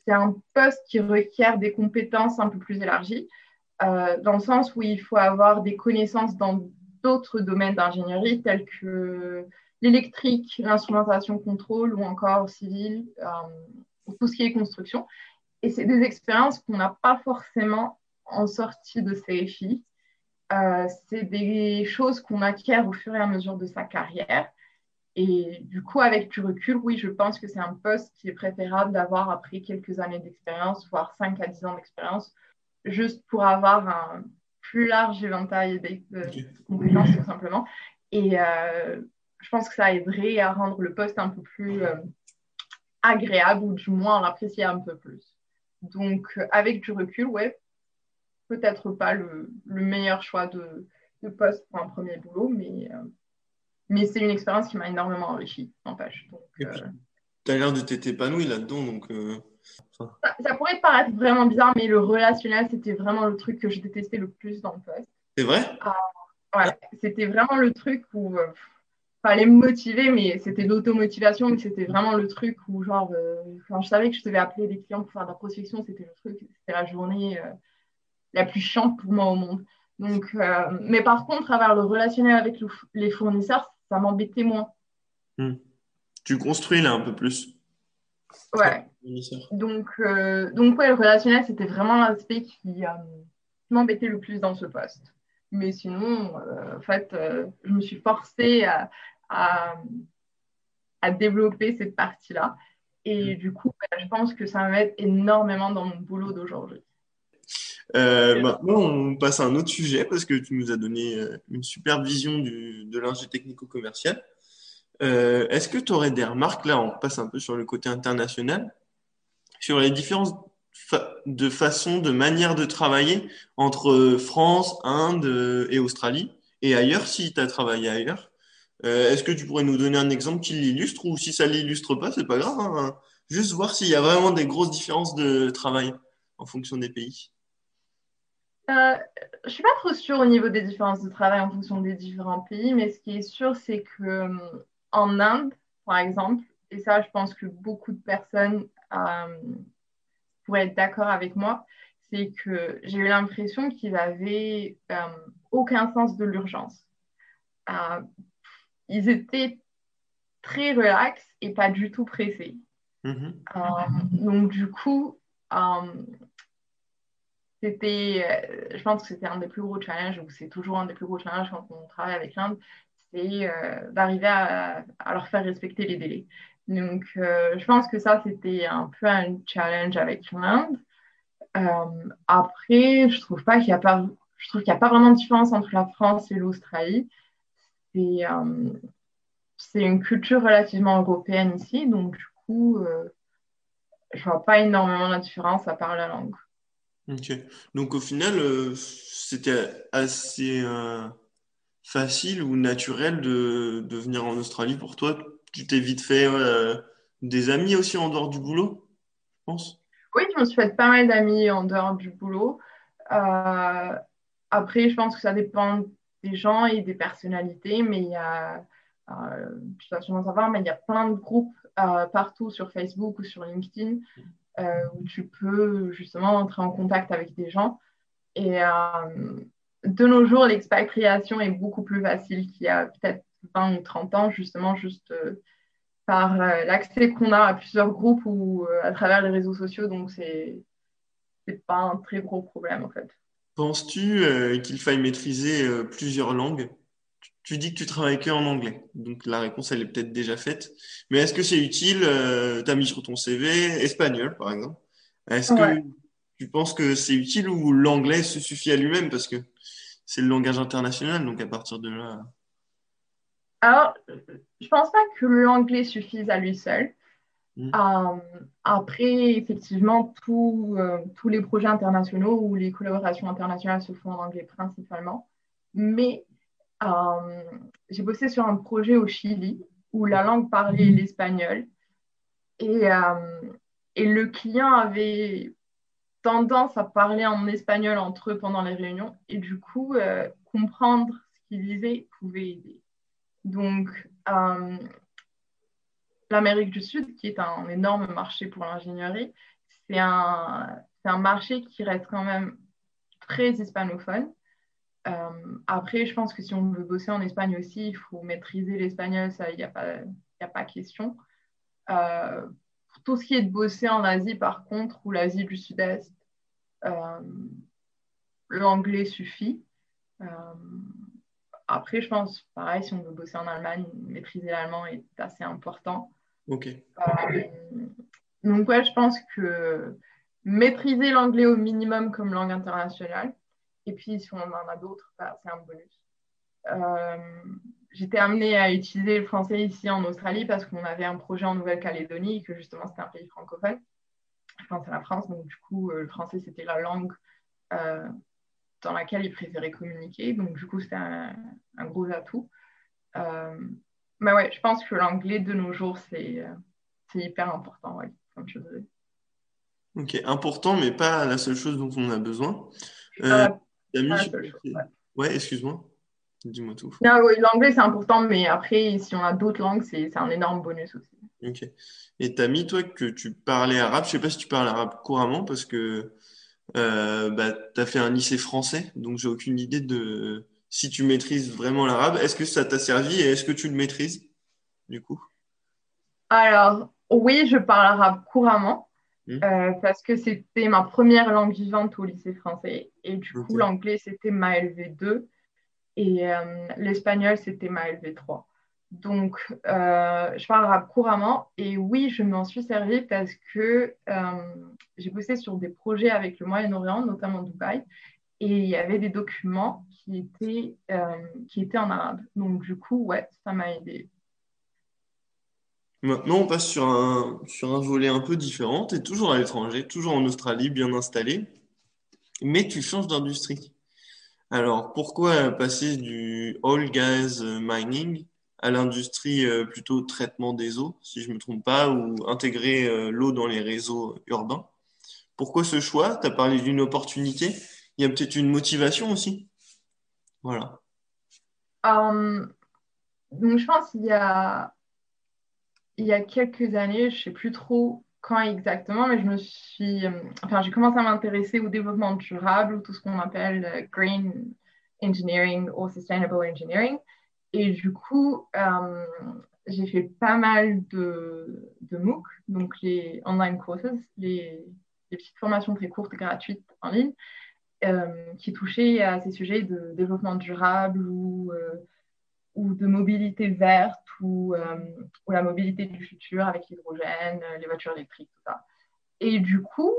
c'est un poste qui requiert des compétences un peu plus élargies, dans le sens où il faut avoir des connaissances dans d'autres domaines d'ingénierie tels que l'électrique, l'instrumentation contrôle ou encore civil, euh, tout ce qui est construction. Et c'est des expériences qu'on n'a pas forcément en sortie de CFI. Euh, c'est des choses qu'on acquiert au fur et à mesure de sa carrière. Et du coup, avec du recul, oui, je pense que c'est un poste qui est préférable d'avoir après quelques années d'expérience, voire 5 à 10 ans d'expérience, juste pour avoir un, plus large éventail de, compétences, tout simplement. Et euh, je pense que ça aiderait à rendre le poste un peu plus euh, agréable ou du moins à l'apprécier un peu plus. Donc, euh, avec du recul, ouais, peut-être pas le, meilleur choix de, poste pour un premier boulot, mais, mais c'est une expérience qui m'a énormément enrichi, n'empêche. Tu as l'air de t'être épanoui là-dedans, donc ça, pourrait paraître vraiment bizarre, mais le relationnel, c'était vraiment le truc que je détestais le plus dans le poste. C'est vrai? Ah, C'était vraiment le truc où euh, fallait me motiver, mais c'était l'automotivation, mais c'était vraiment le truc où, genre, euh, quand je savais que je devais appeler des clients pour faire de la prospection, c'était le truc, c'était la journée euh, la plus chiante pour moi au monde. Donc, mais par contre, avoir le relationnel avec les fournisseurs, ça m'embêtait moins. Hmm. Tu construis là un peu plus. Ouais. Donc, euh, donc ouais, le relationnel, c'était vraiment l'aspect qui, euh, m'embêtait le plus dans ce poste. Mais sinon, euh, en fait, je me suis forcée à, à, développer cette partie-là. Et mm. du coup, je pense que ça m'aide énormément dans mon boulot d'aujourd'hui. maintenant, on passe à un autre sujet parce que tu nous as donné une super vision du, de l'ingé technico-commercial. Est-ce que tu aurais des remarques, là on passe un peu sur le côté international, sur les différences de façon, de manière de travailler entre France, Inde et Australie et ailleurs si tu as travaillé ailleurs. Est-ce que tu pourrais nous donner un exemple qui l'illustre ou si ça l'illustre pas, c'est pas grave. Hein. Juste voir s'il y a vraiment des grosses différences de travail en fonction des pays. Euh, je suis pas trop sûre au niveau des différences de travail en fonction des différents pays, mais ce qui est sûr, c'est que euh, en Inde, par exemple, et ça, je pense que beaucoup de personnes euh, pourraient être d'accord avec moi, c'est que j'ai eu l'impression qu'ils avaient aucun sens de l'urgence. ils étaient très relax et pas du tout pressés. Mm-hmm. donc, du coup, c'était, euh, je pense que c'était un des plus gros challenges, ou c'est toujours un des plus gros challenges quand on travaille avec l'Inde, c'est euh, d'arriver à, leur faire respecter les délais. Donc, euh, je pense que ça, c'était un peu un challenge avec l'Inde. après, je trouve pas qu'il y a pas, je trouve qu'il n'y a pas vraiment de différence entre la France et l'Australie. C'est, c'est une culture relativement européenne ici, donc du coup, je vois pas énormément la différence à part la langue. Ok. Donc au final, euh, c'était assez euh, facile ou naturel de, de, venir en Australie pour toi. Tu t'es vite fait euh, des amis aussi en dehors du boulot, je pense. Oui, je me suis fait pas mal d'amis en dehors du boulot. après, je pense que ça dépend des gens et des personnalités, mais il y a, tu vas sûrement savoir, mais il y a plein de groupes partout sur Facebook ou sur LinkedIn euh, où tu peux justement entrer en contact avec des gens. Et euh, de nos jours, l'expatriation est beaucoup plus facile qu'il y a peut-être 20 ou 30 ans, justement, juste euh, par l'accès qu'on a à plusieurs groupes ou à travers les réseaux sociaux. Donc, c'est n'est pas un très gros problème, en fait. Penses-tu qu'il faille maîtriser plusieurs langues? Tu dis que tu travailles que en anglais. Donc la réponse, elle est peut-être déjà faite. Mais est-ce que c'est utile euh, Tu as mis sur ton CV espagnol, par exemple? Est-ce que tu penses que c'est utile ou l'anglais se suffit à lui-même? Parce que c'est le langage international, donc à partir de là. Alors, je pense pas que l'anglais suffise à lui seul. Hmm. Euh, après, effectivement, euh, tous les projets internationaux ou les collaborations internationales se font en anglais principalement. Mais euh, j'ai bossé sur un projet au Chili où la langue parlait mhm. l'espagnol. Et, et, le client avait tendance à parler en espagnol entre eux pendant les réunions. Et du coup, comprendre ce qu'ils disaient pouvait aider. Donc, l'Amérique du Sud, qui est un énorme marché pour l'ingénierie, c'est un, marché qui reste quand même très hispanophone. Euh, après, je pense que si on veut bosser en Espagne aussi, il faut maîtriser l'espagnol, ça, il n'y a, pas, a pas question. Euh, pour tout ce qui est de bosser en Asie, par contre, ou l'Asie du Sud-Est, euh, l'anglais suffit. Après, je pense, pareil, si on veut bosser en Allemagne, maîtriser l'allemand est assez important. Ok. donc, ouais, je pense que maîtriser l'anglais au minimum comme langue internationale, et puis, si on en a d'autres, bah, c'est un bonus. Euh, J'étais amenée à utiliser le français ici en Australie parce qu'on avait un projet en Nouvelle-Calédonie et que justement, c'était un pays francophone. Je pense à la France, donc du coup, euh, le français, c'était la langue euh, dans laquelle ils préféraient communiquer. Donc, du coup, c'était un, gros atout. Euh, mais ouais, je pense que l'anglais de nos jours, c'est hyper important, ouais, comme je disais. Ok, important, mais pas la seule chose dont on a besoin. Ouais, excuse-moi. Dis-moi tout. l'anglais, c'est important, mais après, si on a d'autres langues, c'est un énorme bonus aussi. Ok. Et t'as mis, toi, que tu parlais arabe. Je sais pas si tu parles arabe couramment parce que euh, bah, tu as fait un lycée français, donc j'ai aucune idée de si tu maîtrises vraiment l'arabe. Est-ce que ça t'a servi et est-ce que tu le maîtrises, du coup? Alors, oui, je parle arabe couramment. Hmm. Euh, parce que c'était ma première langue vivante au lycée français. Et du coup, l'anglais, c'était ma LV2 et euh, l'espagnol, c'était ma LV3. Donc, euh, je parle arabe couramment et oui, je m'en suis servi parce que j'ai bossé sur des projets avec le Moyen-Orient, notamment Dubaï, et il y avait des documents qui étaient, qui étaient en arabe. Donc, du coup, ouais, ça m'a aidé. Maintenant, on passe sur un, sur un volet un peu différent. Tu es toujours à l'étranger, toujours en Australie, bien installé, mais tu changes d'industrie. Alors, pourquoi passer du oil gas mining à l'industrie euh, plutôt traitement des eaux, si je ne me trompe pas, ou intégrer euh, l'eau dans les réseaux urbains? Pourquoi ce choix? Tu as parlé d'une opportunité. Il y a peut-être une motivation aussi. Voilà. Euh, donc, je pense qu'il y a, il y a quelques années, je ne sais plus trop quand exactement, mais je me suis, enfin, j'ai commencé à m'intéresser au développement durable, ou tout ce qu'on appelle green engineering ou sustainable engineering. Et du coup, euh, j'ai fait pas mal de, de, MOOC, donc les online courses, les, petites formations très courtes gratuites en ligne, euh, qui touchaient à ces sujets de développement durable ou, euh, ou de mobilité verte ou, ou, la mobilité du futur avec l'hydrogène, les voitures électriques, tout ça. Et du coup,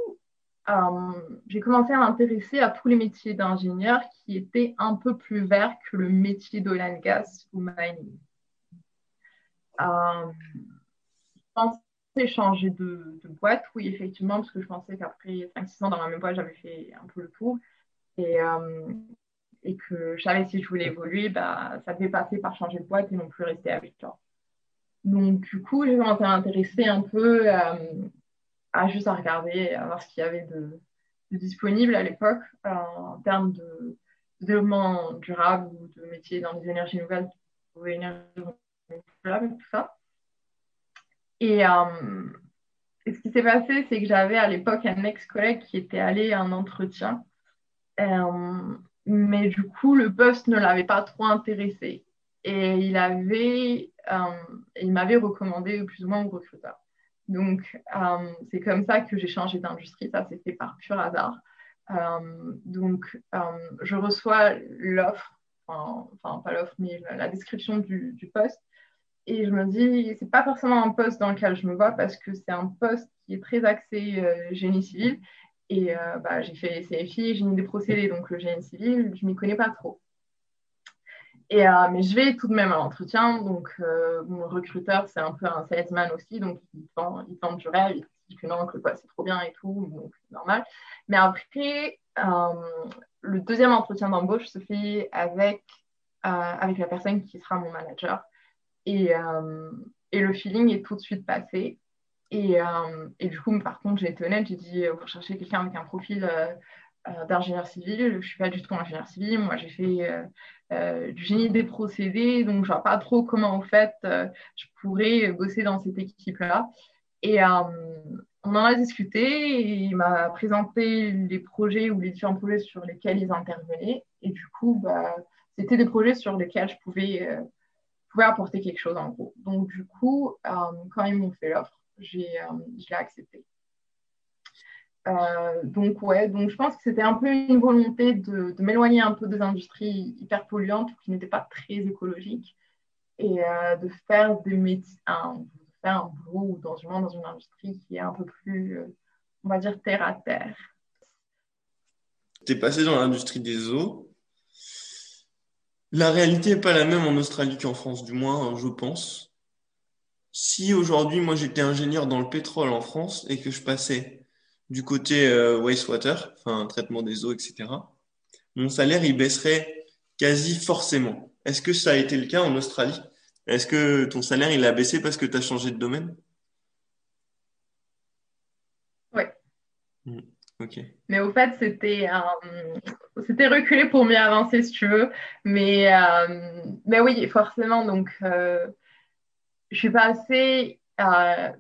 j'ai commencé à m'intéresser à tous les métiers d'ingénieur qui étaient un peu plus verts que le métier d'oil and gas ou mining. Euh, je pensais changer de, boîte, oui, effectivement, parce que je pensais qu'après 5-6 ans dans la même boîte, j'avais fait un peu le tour. Et, euh, que je savais si je voulais évoluer, bah, ça devait passer par changer de boîte et non plus rester avec toi. Donc, du coup, j'ai commencé à m'intéresser un peu euh, à juste à regarder, à voir ce qu'il y avait de, disponible à l'époque euh, en termes de, développement durable ou de métiers dans les énergies nouvelles ou énergies renouvelables, tout ça. Et, euh, et ce qui s'est passé, c'est que j'avais à l'époque un ex-collègue qui était allé à un entretien, euh, mais du coup, le poste ne l'avait pas trop intéressé. Et il avait, il m'avait recommandé plus ou moins au recruteur. Donc, euh, c'est comme ça que j'ai changé d'industrie. Ça, s'est fait par pur hasard. Euh, donc, euh, je reçois l'offre, enfin, pas l'offre, mais la, description du, poste. Et je me dis, c'est pas forcément un poste dans lequel je me vois parce que c'est un poste qui est très axé génie civil. Et bah, j'ai fait CFI, génie des procédés, donc le génie civil, je m'y connais pas trop. Euh, mais je vais tout de même à l'entretien. Donc, euh, mon recruteur, c'est un peu un salesman aussi. Donc, il tend, il du rêve. Il dit que non, que c'est trop bien et tout. Donc, c'est normal. Mais après, euh, le deuxième entretien d'embauche se fait avec, avec la personne qui sera mon manager. Et, et, le feeling est tout de suite passé. Et, et du coup, par contre, j'ai été honnête. J'ai dit, vous cherchez quelqu'un avec un profil d'ingénieur civil. Je suis pas du tout ingénieur civil. Moi, j'ai fait euh, euh, du génie des procédés, donc je ne vois pas trop comment, en fait, je pourrais bosser dans cette équipe-là. Et on en a discuté et il m'a présenté les projets ou les différents projets sur lesquels ils intervenaient. Et du coup, bah, c'était des projets sur lesquels je pouvais, apporter quelque chose en gros. Donc, du coup, quand ils m'ont fait l'offre, je l'ai accepté. Euh, donc ouais, donc je pense que c'était un peu une volonté de, m'éloigner un peu des industries hyper polluantes qui n'étaient pas très écologiques et euh, de faire des métiers, un, faire un boulot dans une, dans une industrie qui est un peu plus, euh, on va dire, terre à terre. Tu es passé dans l'industrie des eaux. La réalité n'est pas la même en Australie qu'en France, du moins, hein, je pense. Si aujourd'hui, moi, j'étais ingénieur dans le pétrole en France et que je passais du côté euh, wastewater, enfin traitement des eaux, etc., mon salaire il baisserait quasi forcément. Est-ce que ça a été le cas en Australie? Est-ce que ton salaire il a baissé parce que tu as changé de domaine? Oui. Hmm, ok. Mais au fait, c'était c'était reculé pour mieux avancer, si tu veux. Mais, euh, mais oui, forcément. Donc, euh, je suis passée à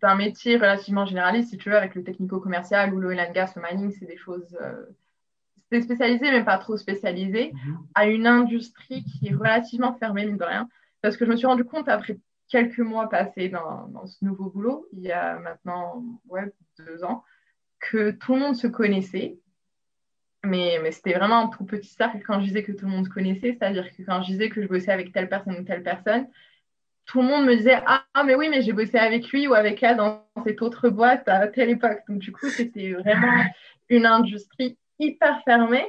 d'un métier relativement généraliste, si tu veux, avec le technico-commercial ou l'oil and gas, le mining, c'est des choses euh, spécialisées, mais pas trop spécialisées, mhm. à une industrie qui est relativement fermée, mine de rien. Parce que je me suis rendu compte, après quelques mois passés dans, ce nouveau boulot, il y a maintenant ouais, deux ans, que tout le monde se connaissait. Mais, mais c'était vraiment un tout petit cercle quand je disais que tout le monde se connaissait, c'est-à-dire que quand je disais que je bossais avec telle personne ou telle personne, tout le monde me disait ah, mais oui mais j'ai bossé avec lui ou avec elle dans cette autre boîte à telle époque donc du coup c'était vraiment une industrie hyper fermée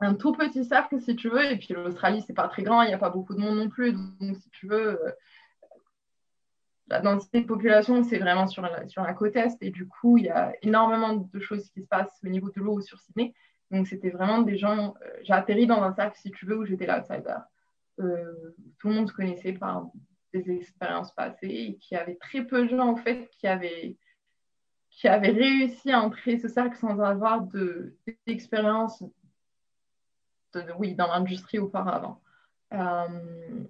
un tout petit cercle si tu veux et puis l'Australie c'est pas très grand il n'y a pas beaucoup de monde non plus donc si tu veux euh, la densité de population, c'est vraiment sur la, sur la côte est. Et du coup, il y a énormément de choses qui se passent au niveau de l'eau sur Sydney. Donc, c'était vraiment des gens. Euh, j'ai atterri dans un cercle, si tu veux, où j'étais l'outsider. Tout le monde se connaissait par des expériences passées et qui avait très peu de gens, en fait, qui avaient, qui avaient réussi à entrer ce cercle sans avoir d'expérience de, oui, dans l'industrie auparavant. Euh,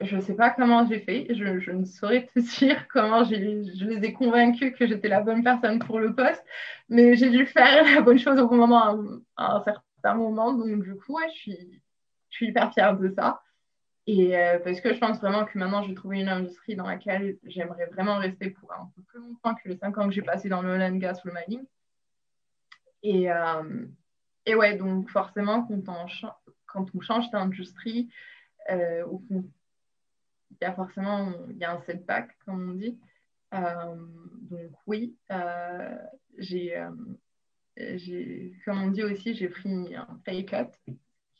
je ne sais pas comment j'ai fait, je, ne saurais te [laughs] dire comment je les ai convaincus que j'étais la bonne personne pour le poste, mais j'ai dû faire [laughs] la bonne chose au bon moment à, un certain moment. Donc, du coup, je, suis, suis hyper fière de ça. Et euh, parce que je pense vraiment que maintenant, j'ai trouvé une industrie dans laquelle j'aimerais vraiment rester pour un peu plus longtemps que les cinq ans que j'ai passé dans le oil and gas ou le mining. Et, euh, et ouais, donc forcément, quand on, quand on change d'industrie, euh, il y a forcément il y a un setback, comme on dit. Euh, donc oui, euh, j'ai, comme on dit aussi, j'ai pris un pay cut,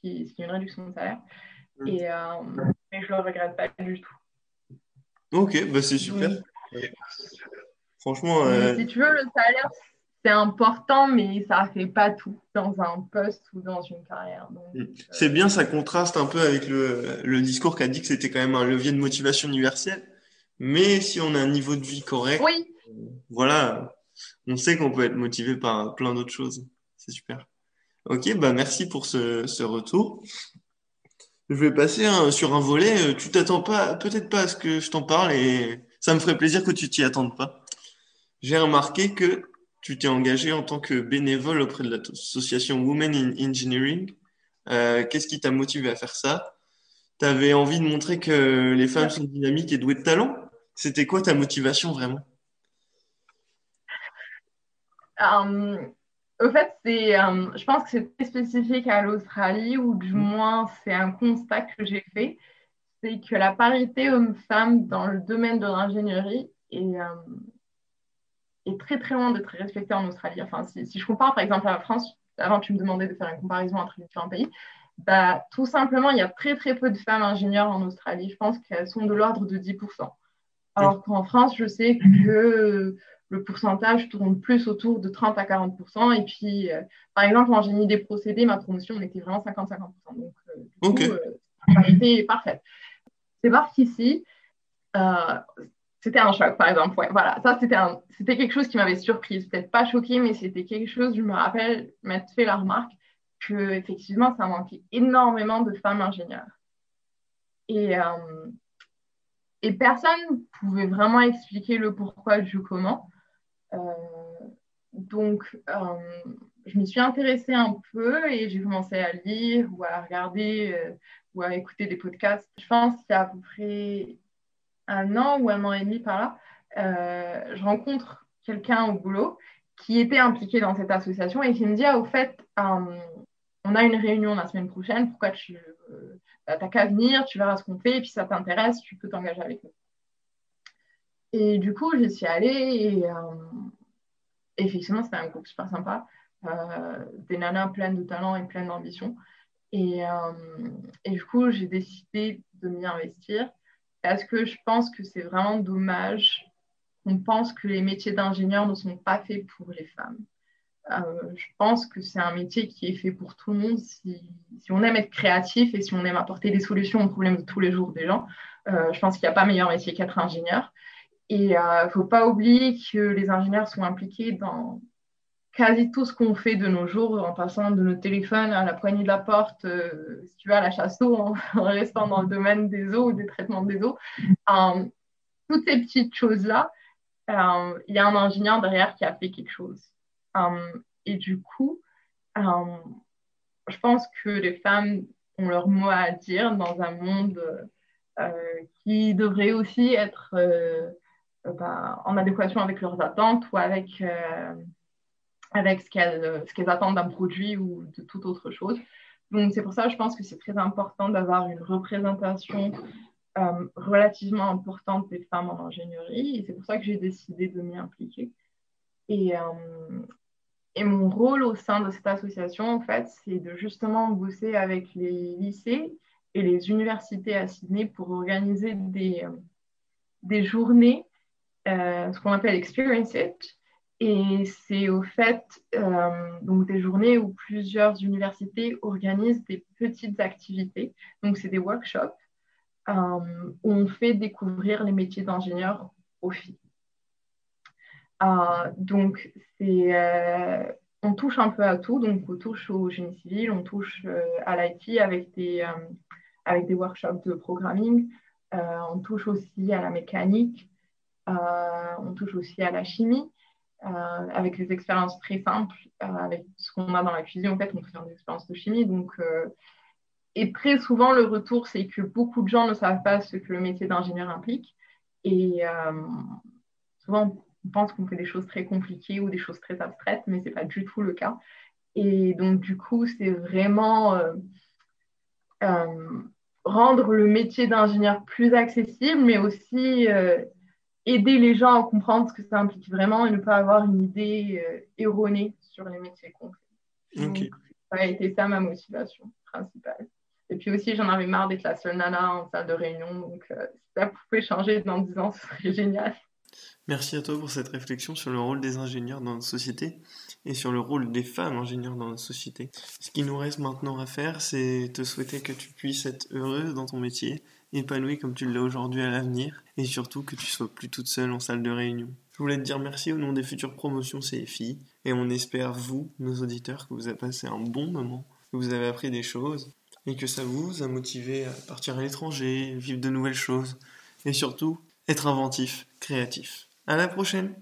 qui, est une réduction de salaire, mm. et, mais je ne le regrette pas du tout. Ok, bah c'est super. Franchement. Si tu veux, le salaire, c'est important, mais ça ne fait pas tout dans un poste ou dans une carrière. Mm. C'est bien, ça contraste un peu avec le, le discours qui a dit que c'était quand même un levier de motivation universel. Mais si on a un niveau de vie correct, oui. voilà, on sait qu'on peut être motivé par plein d'autres choses. C'est super. Ok, bah merci pour ce, retour. Je vais passer sur un volet. Tu t'attends pas, peut-être pas à ce que je t'en parle et ça me ferait plaisir que tu t'y attendes pas. J'ai remarqué que tu t'es engagé en tant que bénévole auprès de l'association Women in Engineering. Euh, qu'est-ce qui t'a motivé à faire ça? Tu avais envie de montrer que les femmes sont dynamiques et douées de talent? C'était quoi ta motivation vraiment? Euh, Au fait, c'est, euh, je pense que c'est très spécifique à l'Australie, ou du mm. moins c'est un constat que j'ai fait, c'est que la parité homme-femme dans le domaine de l'ingénierie est est très très loin d'être respectée en Australie. Enfin, si, je compare par exemple à la France, avant tu me demandais de faire une comparaison entre les différents pays, bah, tout simplement, il y a très très peu de femmes ingénieures en Australie. Je pense qu'elles sont de l'ordre de 10%. Alors qu'en France, je sais que le pourcentage tourne plus autour de 30 à 40%. Et puis, euh, par exemple, en génie des procédés, ma promotion, on était vraiment 50-50%. Donc, euh, du coup, euh, la parité est parfaite. C'est parce qu'ici, c'était un choc, par exemple. Ouais, voilà, ça, c'était, c'était quelque chose qui m'avait surprise. Peut-être pas choqué, mais c'était quelque chose, je me rappelle m'être fait la remarque que effectivement, ça manquait énormément de femmes ingénieures. Et, euh, et personne ne pouvait vraiment expliquer le pourquoi du comment. Euh, donc, euh, je me suis intéressée un peu et j'ai commencé à lire ou à regarder ou à écouter des podcasts. Je pense qu'il y a à peu près un an ou un an et demi par là, euh, je rencontre quelqu'un au boulot qui était impliqué dans cette association et qui me dit ah, au fait, euh, on a une réunion la semaine prochaine, pourquoi tu euh, qu'à venir, tu verras ce qu'on fait, et puis ça t'intéresse, tu peux t'engager avec nous. Et du coup, j'y suis allée et effectivement, c'était un groupe super sympa, des nanas pleines de talent et pleines d'ambition. Et, et, du coup, j'ai décidé de m'y investir parce que je pense que c'est vraiment dommage qu'on pense que les métiers d'ingénieur ne sont pas faits pour les femmes. Euh, je pense que c'est un métier qui est fait pour tout le monde si, on aime être créatif et si on aime apporter des solutions aux problèmes de tous les jours des gens. Euh, je pense qu'il n'y a pas meilleur métier qu'être ingénieur. Et il euh, ne faut pas oublier que les ingénieurs sont impliqués dans quasi tout ce qu'on fait de nos jours, en passant de notre téléphone à la poignée de la porte, euh, si tu veux, à la chasse d'eau, [laughs] en, restant dans le domaine des eaux ou des traitements des eaux. Euh, toutes ces petites choses-là, il y a un ingénieur derrière qui a fait quelque chose. et du coup, je pense que les femmes ont leur mot à dire dans un monde qui devrait aussi être bah, en adéquation avec leurs attentes ou avec avec ce qu'elles ce attendent d'un produit ou de toute autre chose. Donc, c'est pour ça que je pense que c'est très important d'avoir une représentation euh, relativement importante des femmes en ingénierie. Et c'est pour ça que j'ai décidé de m'y impliquer. Et, euh, et, mon rôle au sein de cette association, en fait, c'est de justement bosser avec les lycées et les universités à Sydney pour organiser des, euh, des journées, ce qu'on appelle Experience It, et c'est au fait donc des journées où plusieurs universités organisent des petites activités. Donc, c'est des workshops où on fait découvrir les métiers d'ingénieur aux filles. donc, c'est on touche un peu à tout. Donc, on touche au génie civil, on touche euh, à l'IT avec des, euh, avec des workshops de programming. Euh, on touche aussi à la mécanique. On touche aussi à la chimie. avec des expériences très simples, avec ce qu'on a dans la cuisine, en fait, on fait des expériences de chimie. Donc, et très souvent, le retour, c'est que beaucoup de gens ne savent pas ce que le métier d'ingénieur implique. Et souvent, on pense qu'on fait des choses très compliquées ou des choses très abstraites, mais ce n'est pas du tout le cas. Et donc, du coup, c'est vraiment euh, euh, rendre le métier d'ingénieur plus accessible, mais aussi euh, aider les gens à comprendre ce que ça implique vraiment et ne pas avoir une idée erronée sur les métiers qu'on fait. Donc, ça a été ça ma motivation principale. Et puis aussi, j'en avais marre d'être la seule nana en salle de réunion. Donc, si ça pouvait changer dans 10 ans, ce serait génial. Merci à toi pour cette réflexion sur le rôle des ingénieurs dans notre société et sur le rôle des femmes ingénieurs dans notre société. Ce qui nous reste maintenant à faire, c'est te souhaiter que tu puisses être heureuse dans ton métier, épanouie comme tu l'as aujourd'hui à l'avenir, et surtout que tu sois plus toute seule en salle de réunion. Je voulais te dire merci au nom des futures promotions CFI, et on espère, vous, nos auditeurs, que vous avez passé un bon moment, que vous avez appris des choses, et que ça vous a motivé à partir à l'étranger, vivre de nouvelles choses, et surtout, être inventif, créatif. À la prochaine